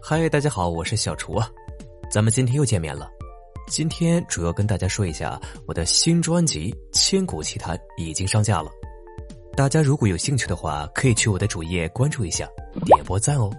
嗨，大家好，我是小厨啊，咱们今天又见面了。今天主要跟大家说一下我的新专辑《千古奇谈》已经上架了，大家如果有兴趣的话，可以去我的主页关注一下，点波赞哦。